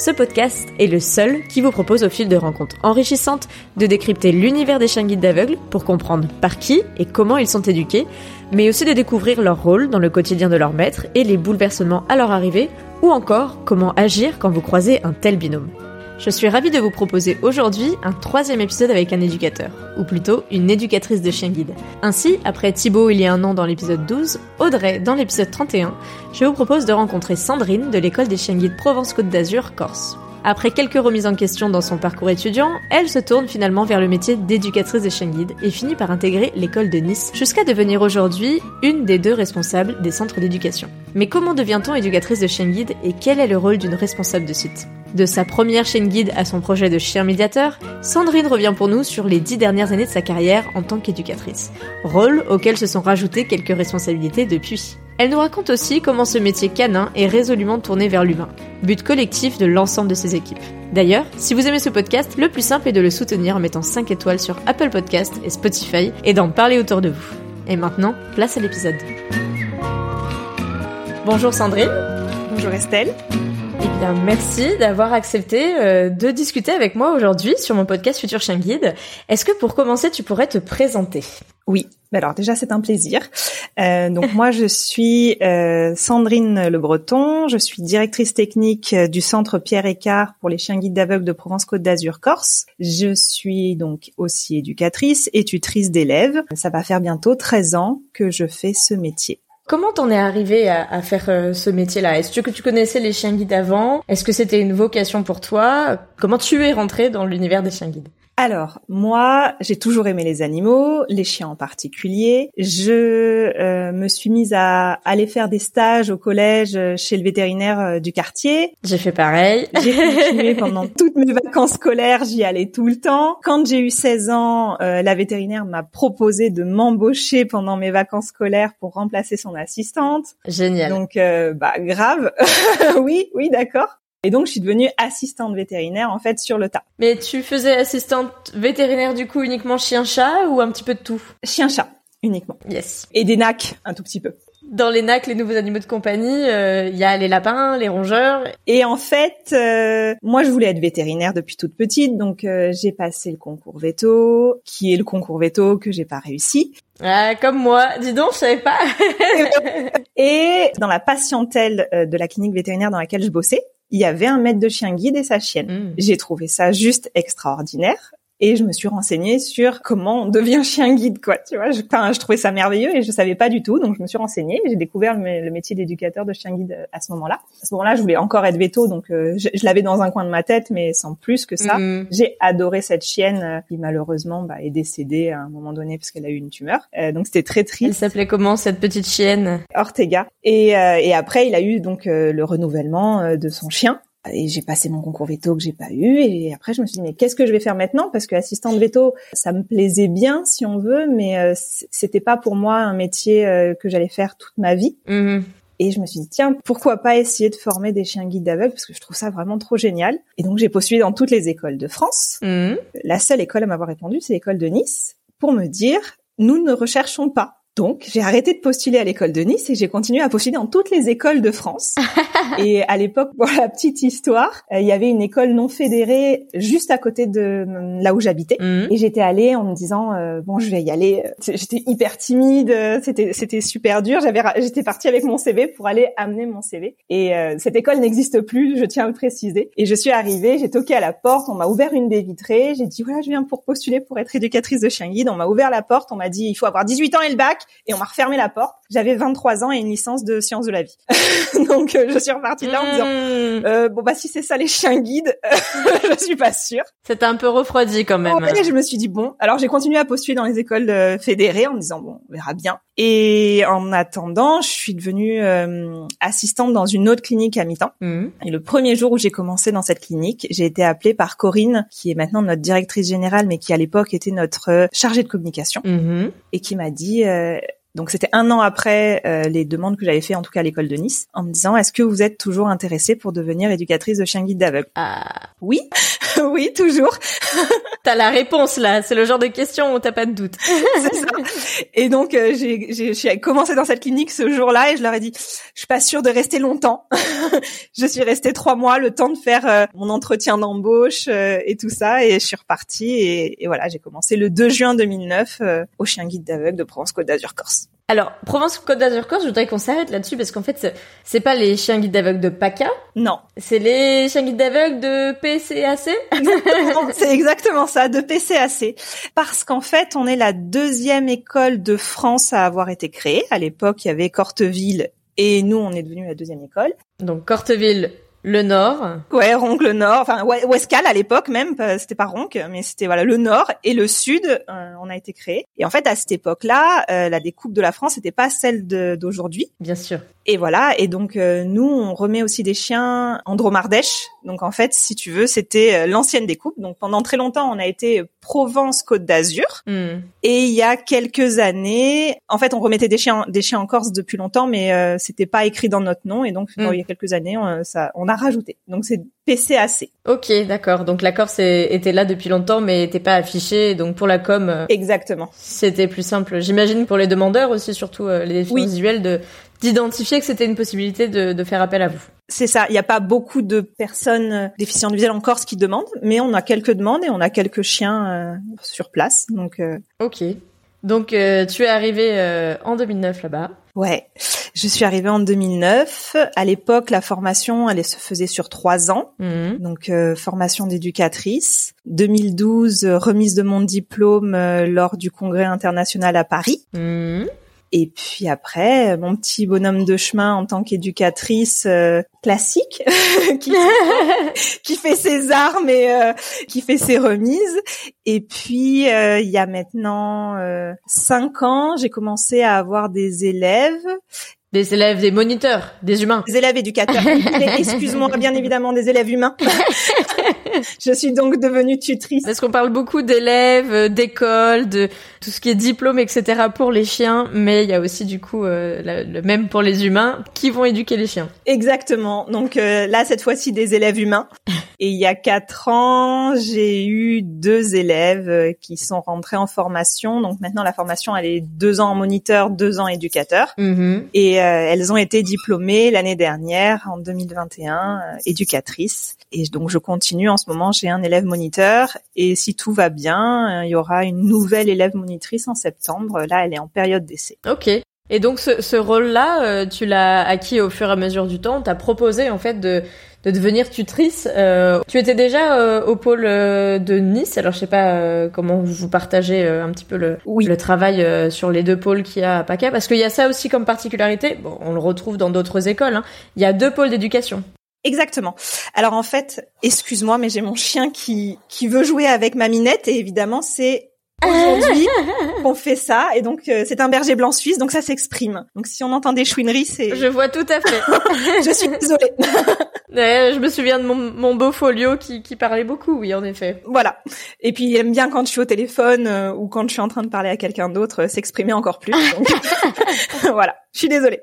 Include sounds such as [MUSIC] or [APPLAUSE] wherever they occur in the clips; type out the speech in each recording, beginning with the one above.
ce podcast est le seul qui vous propose au fil de rencontres enrichissantes de décrypter l'univers des chiens guides d'aveugles pour comprendre par qui et comment ils sont éduqués, mais aussi de découvrir leur rôle dans le quotidien de leur maître et les bouleversements à leur arrivée, ou encore comment agir quand vous croisez un tel binôme. Je suis ravie de vous proposer aujourd'hui un troisième épisode avec un éducateur, ou plutôt une éducatrice de chien guide. Ainsi, après Thibaut il y a un an dans l'épisode 12, Audrey dans l'épisode 31, je vous propose de rencontrer Sandrine de l'école des chiens guides Provence-Côte d'Azur, Corse. Après quelques remises en question dans son parcours étudiant, elle se tourne finalement vers le métier d'éducatrice des chiens guides et finit par intégrer l'école de Nice jusqu'à devenir aujourd'hui une des deux responsables des centres d'éducation. Mais comment devient-on éducatrice de chiens guide et quel est le rôle d'une responsable de site? De sa première chaîne guide à son projet de chien médiateur, Sandrine revient pour nous sur les dix dernières années de sa carrière en tant qu'éducatrice, rôle auquel se sont rajoutées quelques responsabilités depuis. Elle nous raconte aussi comment ce métier canin est résolument tourné vers l'humain, but collectif de l'ensemble de ses équipes. D'ailleurs, si vous aimez ce podcast, le plus simple est de le soutenir en mettant 5 étoiles sur Apple Podcast et Spotify et d'en parler autour de vous. Et maintenant, place à l'épisode. Bonjour Sandrine. Bonjour Estelle. Bien, merci d'avoir accepté euh, de discuter avec moi aujourd'hui sur mon podcast Futur Chien Guide. Est-ce que pour commencer, tu pourrais te présenter? Oui. Alors déjà, c'est un plaisir. Euh, donc moi, je suis euh, Sandrine Le Breton. Je suis directrice technique euh, du Centre Pierre Écart pour les chiens guides d'aveugles de Provence-Côte d'Azur Corse. Je suis donc aussi éducatrice et tutrice d'élèves. Ça va faire bientôt 13 ans que je fais ce métier. Comment t'en es arrivé à, faire euh, ce métier-là? Est-ce que tu connaissais les chiens guides avant? Est-ce que c'était une vocation pour toi? Comment tu es rentré dans l'univers des chiens guides? Alors, moi, j'ai toujours aimé les animaux, les chiens en particulier. Je euh, me suis mise à aller faire des stages au collège euh, chez le vétérinaire euh, du quartier. J'ai fait pareil. J'ai continué pendant [LAUGHS] toutes mes vacances scolaires, j'y allais tout le temps. Quand j'ai eu 16 ans, euh, la vétérinaire m'a proposé de m'embaucher pendant mes vacances scolaires pour remplacer son assistante. Génial. Donc, euh, bah grave. [LAUGHS] oui, oui, d'accord. Et donc, je suis devenue assistante vétérinaire, en fait, sur le tas. Mais tu faisais assistante vétérinaire, du coup, uniquement chien-chat ou un petit peu de tout? Chien-chat, uniquement. Yes. Et des nacs, un tout petit peu. Dans les nacs, les nouveaux animaux de compagnie, il euh, y a les lapins, les rongeurs. Et en fait, euh, moi, je voulais être vétérinaire depuis toute petite, donc euh, j'ai passé le concours veto, qui est le concours veto que j'ai pas réussi? Ah, comme moi. Dis donc, je savais pas. et [LAUGHS] dans la patientèle de la clinique vétérinaire dans laquelle je bossais, il y avait un maître de chien guide et sa chienne. Mmh. J'ai trouvé ça juste extraordinaire. Et je me suis renseignée sur comment on devient chien guide, quoi. Tu vois, je, enfin, je trouvais ça merveilleux et je savais pas du tout, donc je me suis renseignée. J'ai découvert le, le métier d'éducateur de chien guide à ce moment-là. À ce moment-là, je voulais encore être veto, donc euh, je, je l'avais dans un coin de ma tête, mais sans plus que ça. Mhm. J'ai adoré cette chienne euh, qui malheureusement bah, est décédée à un moment donné parce qu'elle a eu une tumeur. Euh, donc c'était très Elle triste. s'appelait comment cette petite chienne? Ortega. Et, euh, et après, il a eu donc euh, le renouvellement euh, de son chien. Et j'ai passé mon concours veto que j'ai pas eu. Et après, je me suis dit, mais qu'est-ce que je vais faire maintenant? Parce que assistante veto, ça me plaisait bien, si on veut, mais euh, c'était pas pour moi un métier euh, que j'allais faire toute ma vie. Mhm. Et je me suis dit, tiens, pourquoi pas essayer de former des chiens guides aveugles? Parce que je trouve ça vraiment trop génial. Et donc, j'ai postulé dans toutes les écoles de France. Mhm. La seule école à m'avoir répondu, c'est l'école de Nice, pour me dire, nous ne recherchons pas. Donc, j'ai arrêté de postuler à l'école de Nice et j'ai continué à postuler dans toutes les écoles de France. [LAUGHS] [LAUGHS] et à l'époque, pour la petite histoire, euh, il y avait une école non fédérée juste à côté de euh, là où j'habitais. Mhm. Et j'étais allée en me disant euh, bon, je vais y aller. J'étais hyper timide, c'était c'était super dur. J'avais j'étais partie avec mon CV pour aller amener mon CV. Et euh, cette école n'existe plus, je tiens à le préciser. Et je suis arrivée, j'ai toqué à la porte, on m'a ouvert une baie vitrée, j'ai dit voilà, je viens pour postuler pour être éducatrice de chien guide. On m'a ouvert la porte, on m'a dit il faut avoir 18 ans et le bac et on m'a refermé la porte. J'avais 23 ans et une licence de sciences de la vie. [LAUGHS] Donc euh, je suis repartie de là en me disant Mhm. euh, bon bah si c'est ça les chiens guides, [LAUGHS] je suis pas sûre. T'a un peu refroidi quand même. Ouais, je me suis dit bon. Alors j'ai continué à postuler dans les écoles euh, fédérées en me disant bon, on verra bien. Et en attendant, je suis devenue euh, assistante dans une autre clinique à mi-temps. Mhm. Et le premier jour où j'ai commencé dans cette clinique, j'ai été appelée par Corinne, qui est maintenant notre directrice générale, mais qui à l'époque était notre euh, chargée de communication, Mhm. et qui m'a dit, euh, donc c'était un an après euh, les demandes que j'avais fait en tout cas à l'école de Nice, en me disant, est-ce que vous êtes toujours intéressée pour devenir éducatrice de chien guide d'aveugle? Ah, Oui, [LAUGHS] oui, toujours. [LAUGHS] t'as la réponse là. C'est le genre de question où t'as pas de doute. [LAUGHS] C'est ça. Et donc euh, j'ai commencé dans cette clinique ce jour-là et je leur ai dit, je suis pas sûre de rester longtemps. je suis restée trois mois, le temps de faire euh, mon entretien d'embauche euh, et tout ça, et je suis repartie et, et voilà, j'ai commencé le 2 juin 2009 euh, au Chien Guide d'aveugle de Provence-Côte d'Azur Corse. Alors, Provence-Côte d'Azur Corse, je voudrais qu'on s'arrête là-dessus parce qu'en fait, c'est- pas les chiens guides d'aveugles de PACA, Non, c'est les chiens guides d'aveugles de PCAC. [LAUGHS] C'est exactement ça, de PCAC. Parce qu'en fait, on est la deuxième école de France à avoir été créée. À l'époque, il y avait Corteville et nous, on est devenu la deuxième école. Donc Corteville, le Nord. Ouais, Ronc le Nord, enfin Ouescal à l'époque même, c'était pas Ronc, mais c'était voilà le Nord et le Sud, euh, on a été créé. Et en fait, à cette époque-là, euh, la découpe de la France n'était pas celle de- d'aujourd'hui. Bien sûr. Et voilà, et donc euh, nous, on remet aussi des chiens en Dromardèche. Donc en fait, si tu veux, c'était euh, l'ancienne découpe. Donc pendant très longtemps, on a été Provence-Côte d'Azur. Hmm. Et il y a quelques années, en fait, on remettait des chiens, des chiens en Corse depuis longtemps, mais euh, c'était pas écrit dans notre nom. Et donc, Mm. il y a quelques années, on, ça, on a rajouté. Donc c'est PCAC. Ok, d'accord. Donc la Corse était là depuis longtemps, mais était pas affichée. Donc pour la com, euh, Exactement. c'était plus simple. J'imagine pour les demandeurs aussi, surtout euh, les déficients Oui. visuels, de d'identifier que c'était une possibilité de, de faire appel à vous. C'est ça. Il n'y a pas beaucoup de personnes euh, déficientes visuelles en Corse qui demandent, mais on a quelques demandes et on a quelques chiens euh, sur place. Donc euh, Ok. Donc euh, tu es arrivé euh, en 2009 là-bas. ouais, je suis arrivée en 2009. À l'époque, la formation, elle se faisait sur trois ans. Mhm. Donc euh, formation d'éducatrice. 2012, euh, remise de mon diplôme euh, lors du congrès international à Paris. Mhm. Et puis après, euh, mon petit bonhomme de chemin en tant qu'éducatrice euh, classique, [LAUGHS] qui, [LAUGHS] qui fait ses armes et euh, qui fait ses remises. Et puis, euh, il y a maintenant euh, cinq ans, j'ai commencé à avoir des élèves, Des élèves, des moniteurs, des humains. des élèves éducateurs. [LAUGHS] Excuse-moi, bien évidemment, des élèves humains. [LAUGHS] Je suis donc devenue tutrice. Parce qu'on parle beaucoup d'élèves, euh, d'écoles, de tout ce qui est diplôme, etc. pour les chiens, mais il y a aussi du coup euh, la- le même pour les humains qui vont éduquer les chiens. Exactement. Donc euh, là, cette fois-ci, des élèves humains. [LAUGHS] Et il y a quatre ans, j'ai eu deux élèves qui sont rentrés en formation. Donc maintenant, la formation, elle est deux ans en moniteur, deux ans éducateur. Mhm. Et euh, elles ont été diplômées l'année dernière, en 2021, euh, éducatrices. Et donc je continue en ce moment, j'ai un élève moniteur. Et si tout va bien, euh, il y aura une nouvelle élève monitrice en septembre. Là, elle est en période d'essai. Ok. Et donc ce, ce rôle-là, euh, tu l'as acquis au fur et à mesure du temps. T'as proposé en fait de, de devenir tutrice. Euh, tu étais déjà euh, au pôle euh, de Nice. Alors je sais pas euh, comment vous partagez euh, un petit peu le, Oui. le travail euh, sur les deux pôles qu'il y a à PACA, parce qu'il y a ça aussi comme particularité. Bon, on le retrouve dans d'autres écoles. hein. Il y a deux pôles d'éducation. Exactement. Alors en fait, excuse-moi, mais j'ai mon chien qui qui veut jouer avec ma minette et évidemment c'est aujourd'hui [LAUGHS] qu'on fait ça et donc euh, c'est un berger blanc suisse donc ça s'exprime. Donc si on entend des chouineries, c'est Je vois tout à fait. [LAUGHS] je suis désolée. [LAUGHS] Ouais, je me souviens de mon, mon beau folio qui, qui parlait beaucoup, oui, en effet. voilà. Et puis il aime bien quand je suis au téléphone euh, ou quand je suis en train de parler à quelqu'un d'autre euh, s'exprimer encore plus. Donc, [LAUGHS] voilà. Je suis désolée.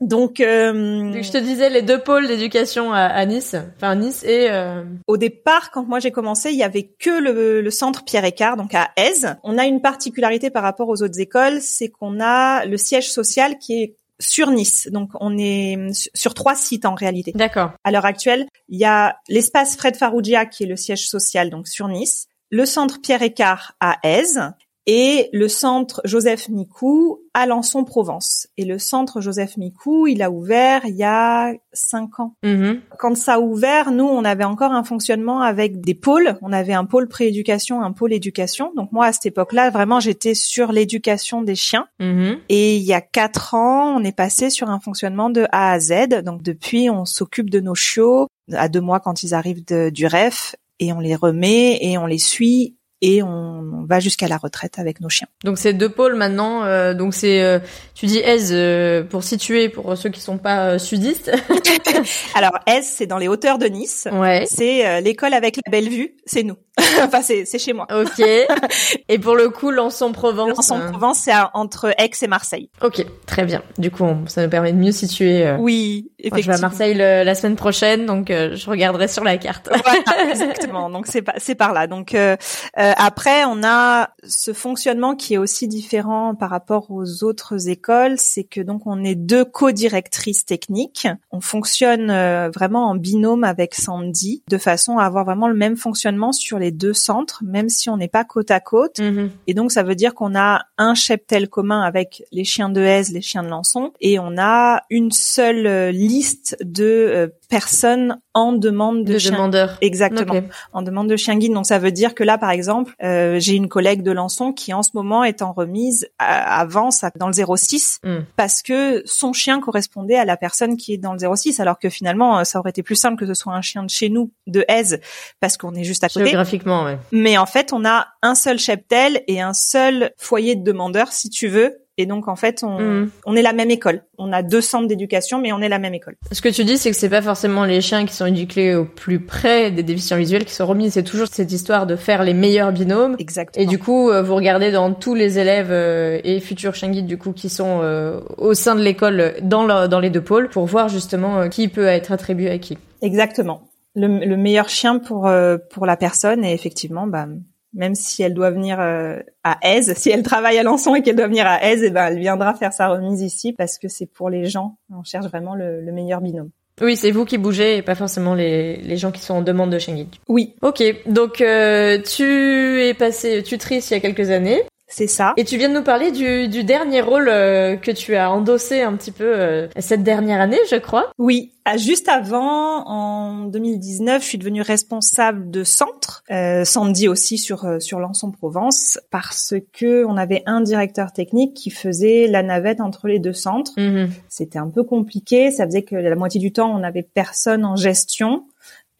Donc euh, je te disais les deux pôles d'éducation à, à Nice, enfin Nice et euh, Au départ, quand moi j'ai commencé, il y avait que le, le centre Pierre Écart, donc à Aise. On a une particularité par rapport aux autres écoles, c'est qu'on a le siège social qui est sur Nice. Donc on est sur trois sites en réalité. d'accord. À l'heure actuelle, il y a l'espace Fred Farougia qui est le siège social donc sur Nice, le centre Pierre Écart à Aise et le centre Joseph Micou à Lançon-Provence. Et le centre Joseph Micou, il a ouvert il y a cinq ans Mhm. quand ça a ouvert, nous, on avait encore un fonctionnement avec des pôles. On avait un pôle prééducation, un pôle éducation. Donc moi, à cette époque-là, vraiment, j'étais sur l'éducation des chiens. Mhm. Et il y a quatre ans, on est passé sur un fonctionnement de A à Z. Donc depuis, on s'occupe de nos chiots à deux mois quand ils arrivent de- du REF et on les remet et on les suit et on, va jusqu'à la retraite avec nos chiens. Donc c'est deux pôles maintenant. Euh, donc c'est, euh, tu dis Aise euh, pour situer pour ceux qui sont pas sudistes. [LAUGHS] Alors Aise, c'est dans les hauteurs de Nice. Ouais. C'est l'école avec la belle vue. C'est nous. [LAUGHS] enfin c'est c'est chez moi. Ok. et pour le coup, Lançon-Provence. Lançon-Provence, c'est entre Aix et Marseille. Ok, très bien. Du coup, ça nous permet de mieux situer. Oui, effectivement. je vais à Marseille la semaine prochaine, donc je regarderai sur la carte. voilà, exactement. Donc c'est c'est par là. Donc euh, après, on a ce fonctionnement qui est aussi différent par rapport aux autres écoles, c'est que donc on est deux co-directrices techniques. On fonctionne euh, vraiment en binôme avec Sandy, de façon à avoir vraiment le même fonctionnement sur les deux centres, même si on n'est pas côte à côte. Mhm. Et donc ça veut dire qu'on a un cheptel commun avec les chiens de Aise, les chiens de Lançon, et on a une seule euh, liste de personnes en demande de, de demandeurs. Exactement, en demande de chien guide. Donc ça veut dire que là, par exemple, euh, j'ai une collègue de Lançon qui en ce moment est en remise avant ça dans le 06 hmm. parce que son chien correspondait à la personne qui est dans le 06, alors que finalement ça aurait été plus simple que ce soit un chien de chez nous, de Aise, parce qu'on est juste à côté. Géographiquement, ouais. Mais en fait, on a un seul cheptel et un seul foyer de demandeurs, si tu veux, et donc en fait, on, mm. on est la même école. On a deux centres d'éducation, mais on est la même école. Ce que tu dis, c'est que c'est pas forcément les chiens qui sont éduqués au plus près des déficients visuels qui sont remis. C'est toujours cette histoire de faire les meilleurs binômes. Exactement. Et du coup, euh, vous regardez dans tous les élèves euh, et futurs chiens guides du coup qui sont euh, au sein de l'école dans, dans les deux pôles pour voir justement qui peut être attribué à qui. Exactement. Le, le meilleur chien pour pour la personne et effectivement, bah même si elle doit venir euh, à Aise, si elle travaille à Lançon et qu'elle doit venir à Aise, et eh ben elle viendra faire sa remise ici parce que c'est pour les gens. On cherche vraiment le, meilleur binôme. Oui, c'est vous qui bougez et pas forcément les, les gens qui sont en demande de Schengen. Oui. Ok, donc euh, tu es passé tutrice il y a quelques années. C'est ça. Et tu viens de nous parler du, du dernier rôle euh, que tu as endossé un petit peu euh, cette dernière année, je crois. Oui, ah, juste avant, en 2019, je suis devenue responsable de centre, euh, Sandy aussi sur euh, sur Lançon Provence, parce que on avait un directeur technique qui faisait la navette entre les deux centres. Mhm. C'était un peu compliqué, ça faisait que la moitié du temps on n'avait personne en gestion.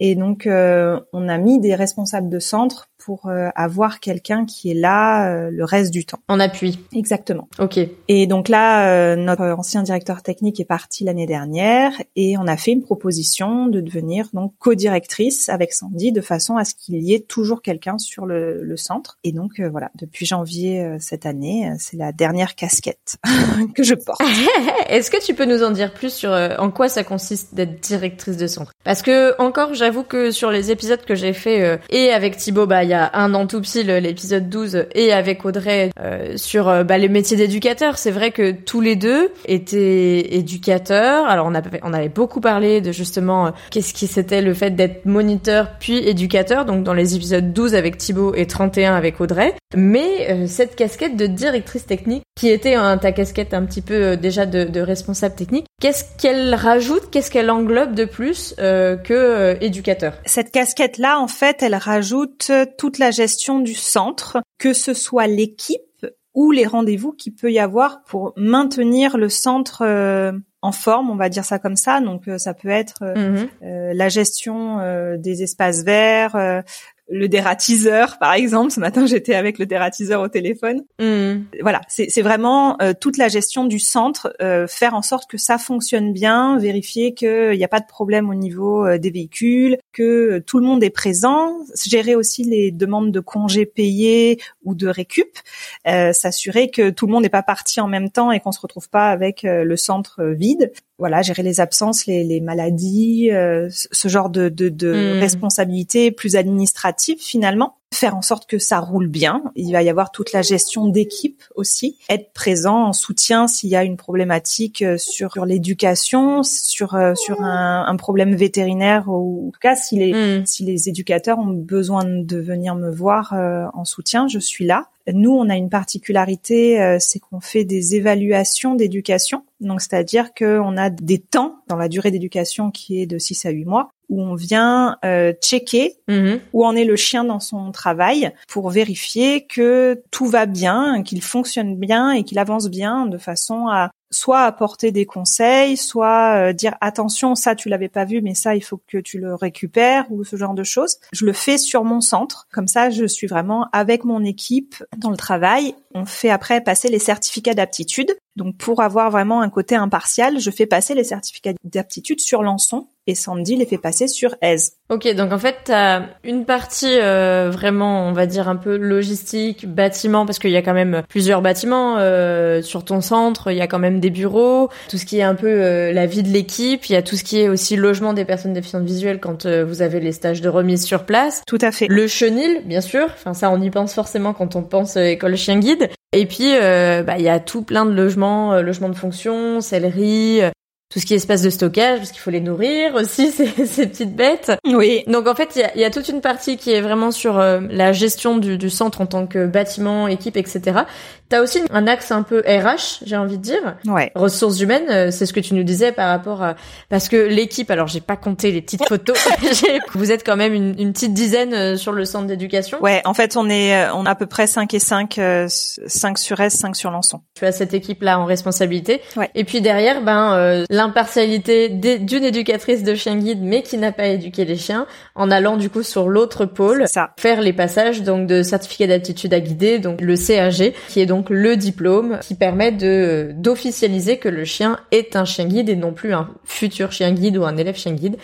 Et donc, on a mis des responsables de centre pour euh, avoir quelqu'un qui est là euh, le reste du temps. En appui. Exactement. Ok. Et donc là, euh, notre ancien directeur technique est parti l'année dernière et on a fait une proposition de devenir donc co-directrice avec Sandy de façon à ce qu'il y ait toujours quelqu'un sur le, le, centre. Et donc voilà, depuis janvier cette année, c'est la dernière casquette [LAUGHS] que je porte. [LAUGHS] Est-ce que tu peux nous en dire plus sur en quoi ça consiste d'être directrice de centre? Parce que encore, j'avoue que sur les épisodes que j'ai fait et avec Thibaut, bah il y a un an tout pile, l'épisode 12, et avec Audrey euh, sur euh, bah, les métiers d'éducateur. C'est vrai que tous les deux étaient éducateurs. Alors on avait, on avait beaucoup parlé de justement euh, qu'est-ce qui c'était le fait d'être moniteur puis éducateur, donc dans les épisodes 12 avec Thibaut et 31 avec Audrey. Mais cette casquette de directrice technique, qui était ta casquette un petit peu déjà de, de responsable technique, qu'est-ce qu'elle rajoute, qu'est-ce qu'elle englobe de plus que éducateur? Cette casquette-là, en fait, elle rajoute toute la gestion du centre, que ce soit l'équipe ou les rendez-vous qu'il peut y avoir pour maintenir le centre euh, en forme, on va dire ça comme ça. Donc euh, ça peut être euh, mhm. la gestion des espaces verts, le dératiseur, par exemple. Ce matin, [LAUGHS] j'étais avec le dératiseur au téléphone. Mm. Voilà, c'est vraiment euh, toute la gestion du centre, euh, faire en sorte que ça fonctionne bien, vérifier qu'il n'y a pas de problème au niveau euh, des véhicules, que tout le monde est présent, gérer aussi les demandes de congés payés ou de récup, s'assurer que tout le monde n'est pas parti en même temps et qu'on se retrouve pas avec le centre vide voilà, gérer les absences, les, les maladies, euh, ce genre de, de, de hmm. responsabilités plus administratives finalement faire en sorte que ça roule bien. Il va y avoir toute la gestion d'équipe aussi, être présent en soutien s'il y a une problématique euh, sur, l'éducation, sur euh, sur un, un, problème vétérinaire ou en tout cas si les hmm. si les éducateurs ont besoin de venir me voir en soutien, je suis là. Nous, on a une particularité, c'est qu'on fait des évaluations d'éducation donc, c'est-à-dire qu'on a des temps dans la durée d'éducation qui est de 6 à 8 mois où on vient euh, checker mhm. où en est le chien dans son travail pour vérifier que tout va bien, qu'il fonctionne bien et qu'il avance bien de façon à soit apporter des conseils, soit dire attention, ça tu l'avais pas vu, mais ça il faut que tu le récupères ou ce genre de choses. Je le fais sur mon centre, comme ça je suis vraiment avec mon équipe dans le travail. On fait après passer les certificats d'aptitude. Donc pour avoir vraiment un côté impartial, je fais passer les certificats d'aptitude sur Lançon et Sandy les fait passer sur Aise. Ok, donc en fait, tu as une partie euh, vraiment, on va dire, un peu logistique, bâtiment, parce qu'il y a quand même plusieurs bâtiments euh, sur ton centre, il y a quand même des bureaux, tout ce qui est un peu euh, la vie de l'équipe, il y a tout ce qui est aussi logement des personnes déficientes visuelles quand vous avez les stages de remise sur place. Tout à fait. Le chenil, bien sûr, enfin ça on y pense forcément quand on pense école chien guide. Et puis, bah, il y a tout plein de logements, logements de fonction, sellerie, tout ce qui est espace de stockage, parce qu'il faut les nourrir aussi, [LAUGHS] ces, ces petites bêtes. Oui. Donc en fait, il y a, y a, toute une partie qui est vraiment sur euh, la gestion du, du, centre en tant que bâtiment, équipe, etc. T'as aussi un axe un peu RH, j'ai envie de dire. Ouais. Ressources humaines, euh, c'est ce que tu nous disais par rapport à... Parce que l'équipe, alors j'ai pas compté les petites photos, [LAUGHS] vous êtes quand même une, une, petite dizaine euh, sur le centre d'éducation. Ouais, en fait, on est on a à peu près 5 et 5, 5 sur S, 5 sur Lançon. Tu as cette équipe-là en responsabilité. Ouais. Et puis derrière, ben l'impartialité d'une éducatrice de chien guide mais qui n'a pas éduqué les chiens en allant du coup sur l'autre pôle ça. faire les passages donc de certificat d'aptitude à guider donc le CAG qui est donc le diplôme qui permet de d'officialiser que le chien est un chien guide et non plus un futur chien guide ou un élève chien guide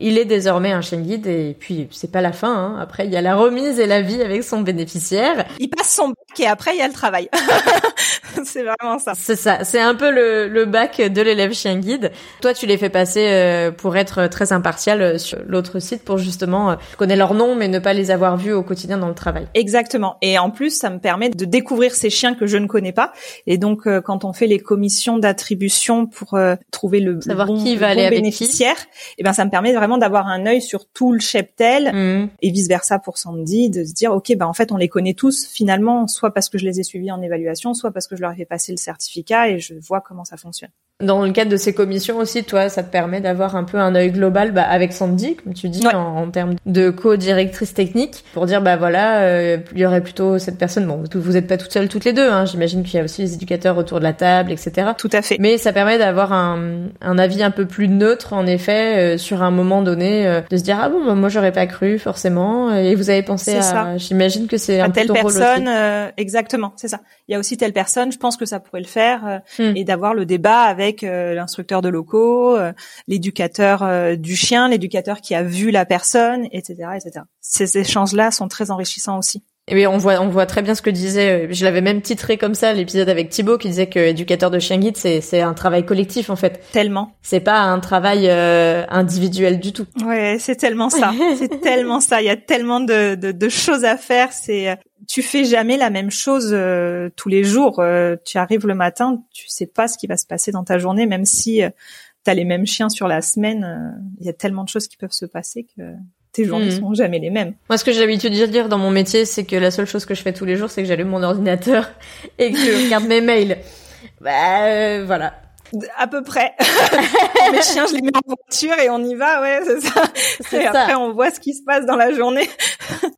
il est désormais un chien guide et puis c'est pas la fin. Hein. Après, il y a la remise et la vie avec son bénéficiaire. Il passe son bac et après il y a le travail. [LAUGHS] c'est vraiment ça. C'est ça. C'est un peu le, le bac de l'élève chien guide. Toi, tu les fais passer euh, pour être très impartial euh, sur l'autre site pour justement euh, connaître leur nom mais ne pas les avoir vus au quotidien dans le travail. Exactement. Et en plus, ça me permet de découvrir ces chiens que je ne connais pas. Et donc, quand on fait les commissions d'attribution pour trouver le, Savoir bon, qui va le aller bon avec bénéficiaire, et eh ben ça me permet vraiment d'avoir un œil sur tout le cheptel Mmh. et vice versa pour Sandy de se dire ok ben en fait on les connaît tous finalement soit parce que je les ai suivis en évaluation soit parce que je leur ai fait passer le certificat et je vois comment ça fonctionne. Dans le cadre de ces commissions aussi, toi, ça te permet d'avoir un peu un œil global bah, avec Sandy, comme tu dis, Ouais. en, en termes de co-directrice technique, pour dire bah voilà, euh, il y aurait plutôt cette personne. Bon, vous n'êtes pas toutes seules toutes les deux. Hein, J'imagine qu'il y a aussi les éducateurs autour de la table, etc. Tout à fait. Mais ça permet d'avoir un, un avis un peu plus neutre, en effet, euh, sur un moment donné, euh, de se dire ah bon, bah, moi j'aurais pas cru forcément. Et vous avez pensé à, j'imagine que c'est un peu ton rôle personne, aussi. euh, exactement, c'est ça. Il y a aussi telle personne, je pense que ça pourrait le faire, Hmm. et d'avoir le débat avec euh, l'instructeur de locaux, euh, l'éducateur euh, du chien, l'éducateur qui a vu la personne, etc., etc. Ces échanges-là sont très enrichissants aussi. Et oui, on voit, on voit très bien ce que disait. euh, Je l'avais même titré comme ça l'épisode avec Thibaut qui disait que éducateur de chien guide, c'est c'est un travail collectif en fait. Tellement. C'est pas un travail euh, individuel du tout. Ouais, c'est tellement ça. [LAUGHS] c'est tellement ça. Il y a tellement de, de, de choses à faire. C'est, euh, tu fais jamais la même chose euh, tous les jours. Euh, tu arrives le matin, tu sais pas ce qui va se passer dans ta journée, même si tu as les mêmes chiens sur la semaine. euh, Il y a tellement de choses qui peuvent se passer que tes journées Mhm. sont jamais les mêmes. Moi, ce que j'ai l'habitude de dire dans mon métier, c'est que la seule chose que je fais tous les jours, c'est que j'allume mon ordinateur [LAUGHS] et que je regarde mes mails. Bah euh, voilà. À peu près. [LAUGHS] Mes chiens, je les mets en voiture et on y va, ouais, c'est ça. C'est Et ça. après, on voit ce qui se passe dans la journée.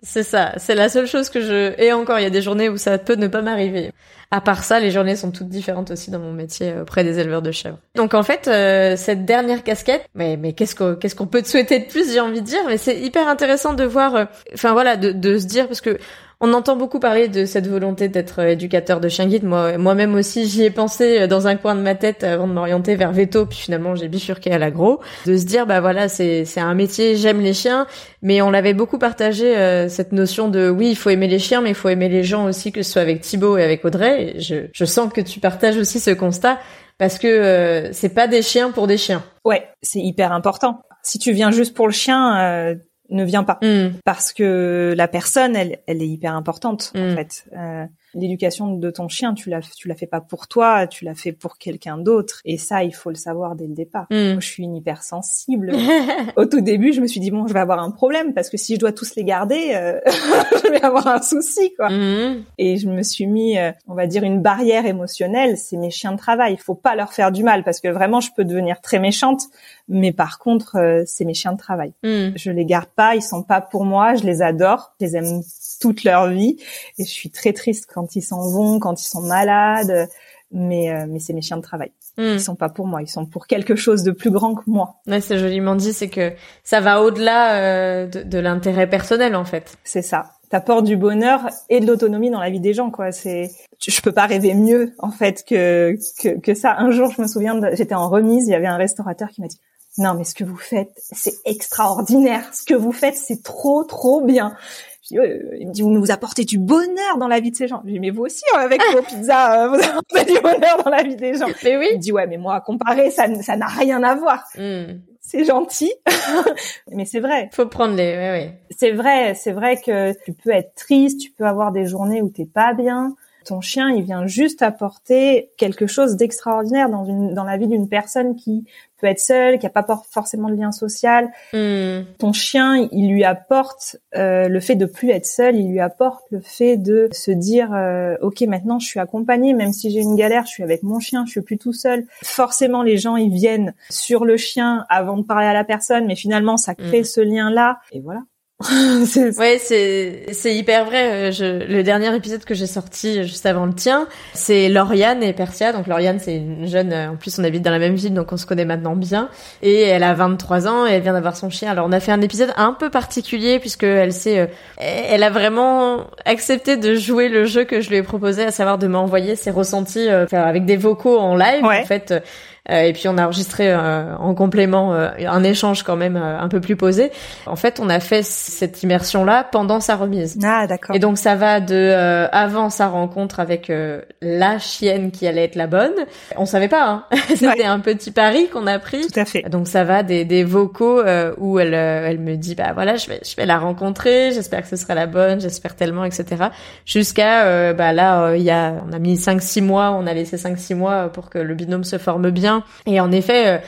C'est ça. C'est la seule chose que je. Et encore, il y a des journées où ça peut ne pas m'arriver. À part ça, les journées sont toutes différentes aussi dans mon métier euh, auprès des éleveurs de chèvres. Donc en fait, euh, cette dernière casquette, mais mais qu'est-ce qu'on peut te souhaiter de plus J'ai envie de dire, mais c'est hyper intéressant de voir. euh, Enfin voilà, de se dire parce que on entend beaucoup parler de cette volonté d'être euh, éducateur de chien guide. Moi, moi-même aussi, j'y ai pensé euh, dans un coin de ma tête avant de m'orienter vers veto. Puis finalement, j'ai bifurqué à l'agro. De se dire, bah voilà, c'est c'est un métier. J'aime les chiens, mais on l'avait beaucoup partagé euh, cette notion de oui, il faut aimer les chiens, mais il faut aimer les gens aussi, que ce soit avec Thibaut et avec Audrey. Je je sens que tu partages aussi ce constat parce que euh, c'est pas des chiens pour des chiens. Ouais, c'est hyper important. Si tu viens juste pour le chien, euh, ne viens pas. Hmm. parce que la personne, elle, elle est hyper importante en Mm. fait. Euh, L'éducation de ton chien, tu la, tu la fais pas pour toi, tu la fais pour quelqu'un d'autre. Et ça, il faut le savoir dès le départ. Moi, je suis une hypersensible. [LAUGHS] Au tout début, je me suis dit bon, je vais avoir un problème parce que si je dois tous les garder, euh, [LAUGHS] je vais avoir un souci quoi. Hmm. Et je me suis mis, euh, on va dire, une barrière émotionnelle. C'est mes chiens de travail. Il faut pas leur faire du mal parce que vraiment, je peux devenir très méchante. Mais par contre, euh, c'est mes chiens de travail. Hmm. Je les garde pas, ils sont pas pour moi, je les adore, je les aime toute leur vie et je suis très triste quand ils s'en vont, quand ils sont malades. mais euh, mais c'est mes chiens de travail. Hmm. Ils sont pas pour moi, ils sont pour quelque chose de plus grand que moi. Ouais, c'est joliment dit, c'est que ça va au-delà euh, de, de l'intérêt personnel en fait. C'est ça. T'apportes du bonheur et de l'autonomie dans la vie des gens, quoi. C'est, je peux pas rêver mieux en fait que que, que ça. Un jour, je me souviens, de- j'étais en remise, il y avait un restaurateur qui m'a dit. Non, mais ce que vous faites, c'est extraordinaire. Ce que vous faites, c'est trop, trop bien. Je dis, euh, il me dit, vous nous apportez du bonheur dans la vie de ces gens. Je dis, mais vous aussi, hein, avec vos pizzas, euh, vous apportez du bonheur dans la vie des gens. Mais oui. Il me dit, ouais, mais moi, à comparer, ça, ça n'a rien à voir. Hmm. C'est gentil. [LAUGHS] mais c'est vrai. Faut prendre les. Ouais, ouais. C'est vrai, c'est vrai que tu peux être triste, tu peux avoir des journées où t'es pas bien. Ton chien, il vient juste apporter quelque chose d'extraordinaire dans une dans la vie d'une personne qui peut être seule, qui a pas forcément de lien social. Hmm. Ton chien, il lui apporte euh, le fait de plus être seul, il lui apporte le fait de se dire euh, ok maintenant je suis accompagné, même si j'ai une galère, je suis avec mon chien, je suis plus tout seul. Forcément les gens ils viennent sur le chien avant de parler à la personne, mais finalement ça crée Mhm. ce lien là et voilà. [LAUGHS] C'est- Ouais, c'est c'est hyper vrai. Euh, Je, le dernier épisode que j'ai sorti juste avant le tien, c'est Lauriane et Persia. Donc Lauriane, c'est une jeune. euh, En plus, on habite dans la même ville, donc on se connaît maintenant bien. Et elle a 23 ans et elle vient d'avoir son chien. Alors on a fait un épisode un peu particulier puisque elle s'est, euh, elle a vraiment accepté de jouer le jeu que je lui ai proposé, à savoir de m'envoyer ses ressentis euh, avec des vocaux en live. Ouais. En fait. Euh, et puis on a enregistré euh, en complément euh, un échange quand même euh, un peu plus posé. En fait, on a fait cette immersion là pendant sa remise. Ah d'accord. Et donc ça va de euh, avant sa rencontre avec euh, la chienne qui allait être la bonne. On savait pas. Hein. [LAUGHS] C'était Ouais. un petit pari qu'on a pris. Tout à fait. Donc ça va des, des vocaux euh, où elle euh, elle me dit bah voilà je vais je vais la rencontrer j'espère que ce sera la bonne j'espère tellement etc jusqu'à euh, bah là il y a on a mis 5 6 mois on a laissé 5 6 mois pour que le binôme se forme bien et en effet euh,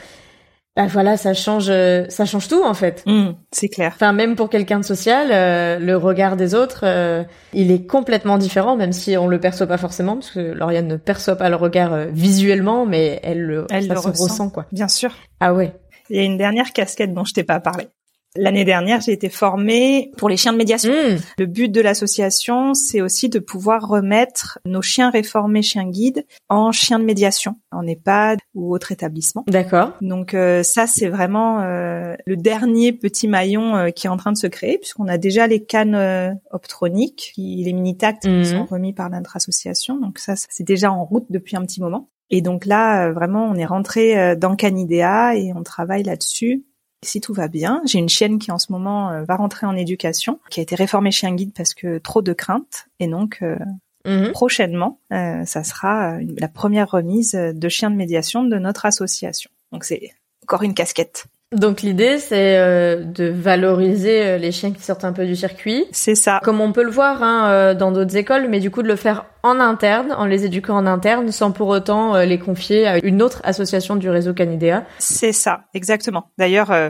bah voilà ça change euh, ça change tout en fait Hmm, c'est clair. Enfin, même pour quelqu'un de social, euh, le regard des autres, euh, il est complètement différent, même si on le perçoit pas forcément, parce que Lauriane ne perçoit pas le regard euh, visuellement, mais elle le, Elle ça le se ressent. ressent, quoi. Bien sûr. Ah ouais. Il y a une dernière casquette dont je t'ai pas parlé. L'année dernière, j'ai été formée pour les chiens de médiation. Mmh. Le but de l'association, c'est aussi de pouvoir remettre nos chiens réformés chiens guides en chiens de médiation, en EHPAD ou autre établissement. D'accord. Donc euh, ça, c'est vraiment euh, le dernier petit maillon euh, qui est en train de se créer, puisqu'on a déjà les cannes euh, optroniques, qui, les mini-tacts qui sont remis par notre association. Donc ça, c'est déjà en route depuis un petit moment. Et donc là, euh, vraiment, on est rentré euh, dans Canidea et on travaille là-dessus. Si tout va bien, j'ai une chienne qui en ce moment euh, va rentrer en éducation, qui a été réformée chien guide parce que trop de craintes. Et donc euh, Mhm. prochainement, euh, ça sera la première remise de chiens de médiation de notre association. Donc c'est encore une casquette. Donc l'idée, c'est euh, de valoriser euh, les chiens qui sortent un peu du circuit, C'est ça. comme on peut le voir hein, euh, dans d'autres écoles, mais du coup de le faire en interne, en les éduquant en interne, sans pour autant les confier à une autre association du réseau Canidea. C'est ça, exactement. D'ailleurs, euh,